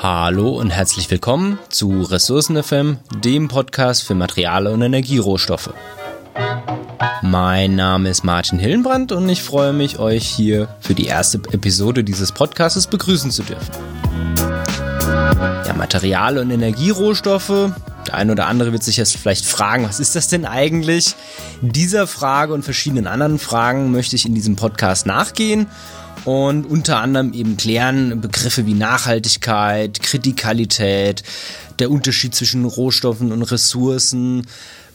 Hallo und herzlich willkommen zu Ressourcen FM, dem Podcast für Materiale und Energierohstoffe. Mein Name ist Martin Hillenbrand und ich freue mich, euch hier für die erste Episode dieses Podcasts begrüßen zu dürfen. Ja, Materiale und Energierohstoffe. Der eine oder andere wird sich jetzt vielleicht fragen, was ist das denn eigentlich? Dieser Frage und verschiedenen anderen Fragen möchte ich in diesem Podcast nachgehen und unter anderem eben klären Begriffe wie Nachhaltigkeit, Kritikalität, der Unterschied zwischen Rohstoffen und Ressourcen,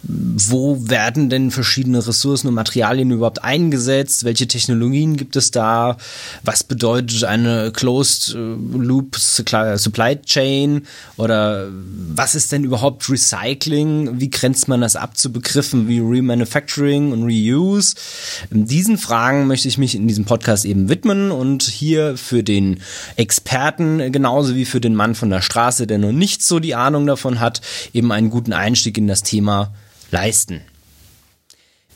wo werden denn verschiedene Ressourcen und Materialien überhaupt eingesetzt? Welche Technologien gibt es da? Was bedeutet eine Closed äh, Loop Supply Chain? Oder was ist denn überhaupt Recycling? Wie grenzt man das ab zu Begriffen wie Remanufacturing und Reuse? Diesen Fragen möchte ich mich in diesem Podcast eben widmen und hier für den Experten genauso wie für den Mann von der Straße, der noch nicht so die Ahnung davon hat, eben einen guten Einstieg in das Thema leisten.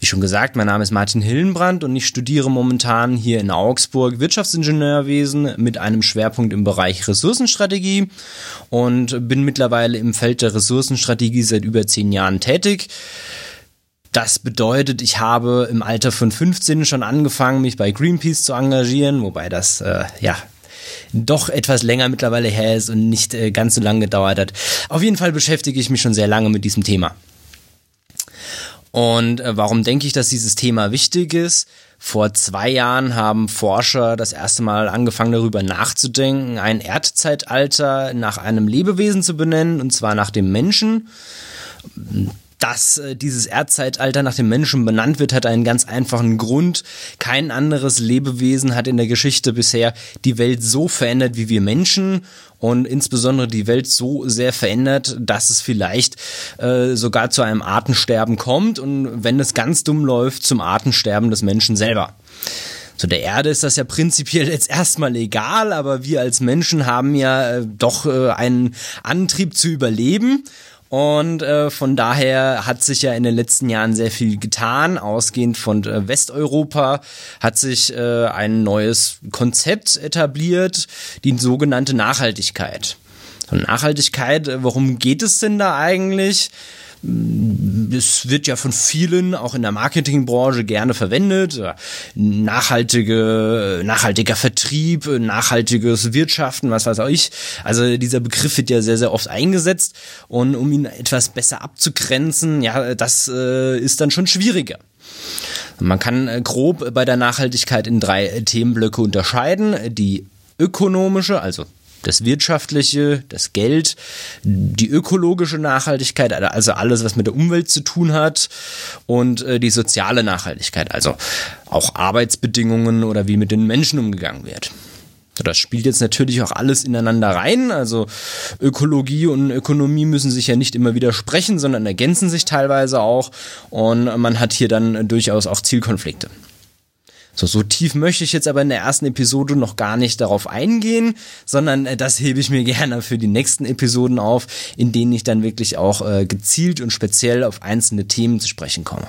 Wie schon gesagt, mein Name ist Martin Hillenbrand und ich studiere momentan hier in Augsburg Wirtschaftsingenieurwesen mit einem Schwerpunkt im Bereich Ressourcenstrategie und bin mittlerweile im Feld der Ressourcenstrategie seit über zehn Jahren tätig. Das bedeutet, ich habe im Alter von 15 schon angefangen, mich bei Greenpeace zu engagieren, wobei das äh, ja doch etwas länger mittlerweile her ist und nicht äh, ganz so lange gedauert hat. Auf jeden Fall beschäftige ich mich schon sehr lange mit diesem Thema. Und äh, warum denke ich, dass dieses Thema wichtig ist? Vor zwei Jahren haben Forscher das erste Mal angefangen darüber nachzudenken, ein Erdzeitalter nach einem Lebewesen zu benennen, und zwar nach dem Menschen dass äh, dieses Erdzeitalter nach dem Menschen benannt wird, hat einen ganz einfachen Grund. Kein anderes Lebewesen hat in der Geschichte bisher die Welt so verändert wie wir Menschen und insbesondere die Welt so sehr verändert, dass es vielleicht äh, sogar zu einem Artensterben kommt und wenn es ganz dumm läuft, zum Artensterben des Menschen selber. Zu der Erde ist das ja prinzipiell jetzt erstmal egal, aber wir als Menschen haben ja äh, doch äh, einen Antrieb zu überleben und äh, von daher hat sich ja in den letzten Jahren sehr viel getan. Ausgehend von äh, Westeuropa hat sich äh, ein neues Konzept etabliert, die sogenannte Nachhaltigkeit. Und Nachhaltigkeit, äh, worum geht es denn da eigentlich? Es wird ja von vielen auch in der Marketingbranche gerne verwendet. Nachhaltige, nachhaltiger Vertrieb, nachhaltiges Wirtschaften, was weiß auch ich. Also dieser Begriff wird ja sehr, sehr oft eingesetzt und um ihn etwas besser abzugrenzen, ja, das äh, ist dann schon schwieriger. Man kann äh, grob bei der Nachhaltigkeit in drei Themenblöcke unterscheiden. Die ökonomische, also das Wirtschaftliche, das Geld, die ökologische Nachhaltigkeit, also alles, was mit der Umwelt zu tun hat und äh, die soziale Nachhaltigkeit, also auch Arbeitsbedingungen oder wie mit den Menschen umgegangen wird. Das spielt jetzt natürlich auch alles ineinander rein. Also Ökologie und Ökonomie müssen sich ja nicht immer widersprechen, sondern ergänzen sich teilweise auch. Und man hat hier dann durchaus auch Zielkonflikte. So, so tief möchte ich jetzt aber in der ersten Episode noch gar nicht darauf eingehen, sondern äh, das hebe ich mir gerne für die nächsten Episoden auf, in denen ich dann wirklich auch äh, gezielt und speziell auf einzelne Themen zu sprechen komme.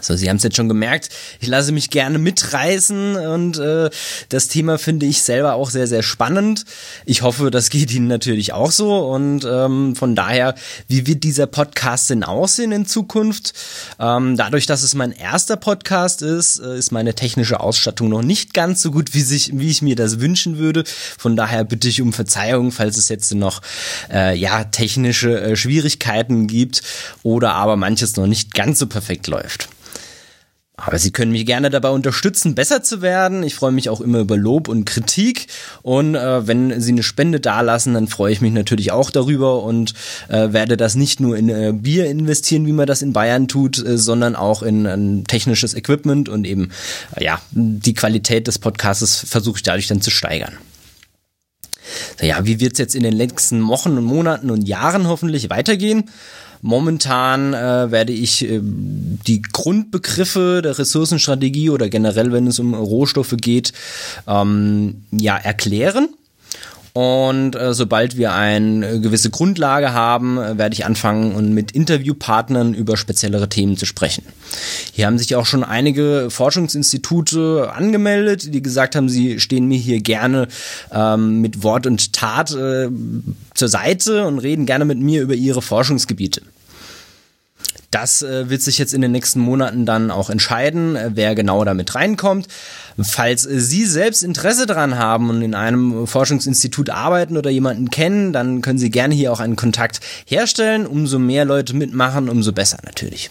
So, Sie haben es jetzt schon gemerkt, ich lasse mich gerne mitreißen und äh, das Thema finde ich selber auch sehr, sehr spannend. Ich hoffe, das geht Ihnen natürlich auch so und ähm, von daher, wie wird dieser Podcast denn aussehen in Zukunft? Ähm, dadurch, dass es mein erster Podcast ist, äh, ist meine technische Ausstattung noch nicht ganz so gut, wie, sich, wie ich mir das wünschen würde. Von daher bitte ich um Verzeihung, falls es jetzt noch äh, ja technische äh, Schwierigkeiten gibt oder aber manches noch nicht ganz so perfekt läuft. Aber Sie können mich gerne dabei unterstützen, besser zu werden. Ich freue mich auch immer über Lob und Kritik. Und äh, wenn Sie eine Spende dalassen, dann freue ich mich natürlich auch darüber und äh, werde das nicht nur in äh, Bier investieren, wie man das in Bayern tut, äh, sondern auch in ein technisches Equipment und eben äh, ja die Qualität des Podcasts versuche ich dadurch dann zu steigern. So, ja, wie wird es jetzt in den nächsten Wochen und Monaten und Jahren hoffentlich weitergehen? Momentan äh, werde ich äh, die Grundbegriffe der Ressourcenstrategie oder generell, wenn es um Rohstoffe geht, ähm, ja erklären Und äh, sobald wir eine gewisse Grundlage haben, äh, werde ich anfangen, und mit Interviewpartnern über speziellere Themen zu sprechen. Hier haben sich auch schon einige Forschungsinstitute angemeldet, die gesagt haben, sie stehen mir hier gerne ähm, mit Wort und Tat äh, zur Seite und reden gerne mit mir über ihre Forschungsgebiete. Das äh, wird sich jetzt in den nächsten Monaten dann auch entscheiden, äh, wer genau damit reinkommt. Falls äh, Sie selbst Interesse daran haben und in einem Forschungsinstitut arbeiten oder jemanden kennen, dann können Sie gerne hier auch einen Kontakt herstellen. Umso mehr Leute mitmachen, umso besser natürlich.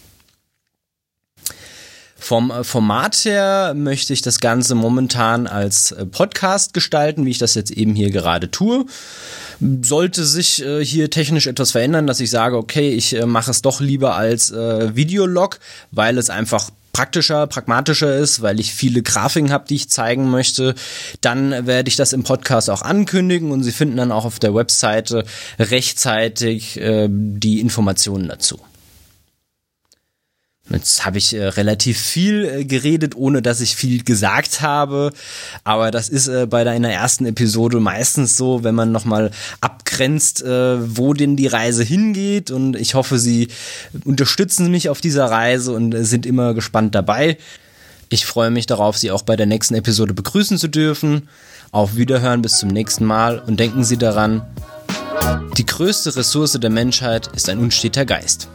Vom äh, Format her möchte ich das Ganze momentan als Podcast gestalten, wie ich das jetzt eben hier gerade tue. Sollte sich äh, hier technisch etwas verändern, dass ich sage, okay, ich äh, mache es doch lieber als äh, Videolog, weil es einfach praktischer, pragmatischer ist, weil ich viele Grafiken habe, die ich zeigen möchte, dann werde ich das im Podcast auch ankündigen und Sie finden dann auch auf der Webseite rechtzeitig äh, die Informationen dazu. Jetzt habe ich äh, relativ viel äh, geredet, ohne dass ich viel gesagt habe. Aber das ist äh, bei deiner ersten Episode meistens so, wenn man nochmal abgrenzt, äh, wo denn die Reise hingeht. Und ich hoffe, Sie unterstützen mich auf dieser Reise und äh, sind immer gespannt dabei. Ich freue mich darauf, Sie auch bei der nächsten Episode begrüßen zu dürfen. Auf Wiederhören bis zum nächsten Mal und denken Sie daran, die größte Ressource der Menschheit ist ein unsteter Geist.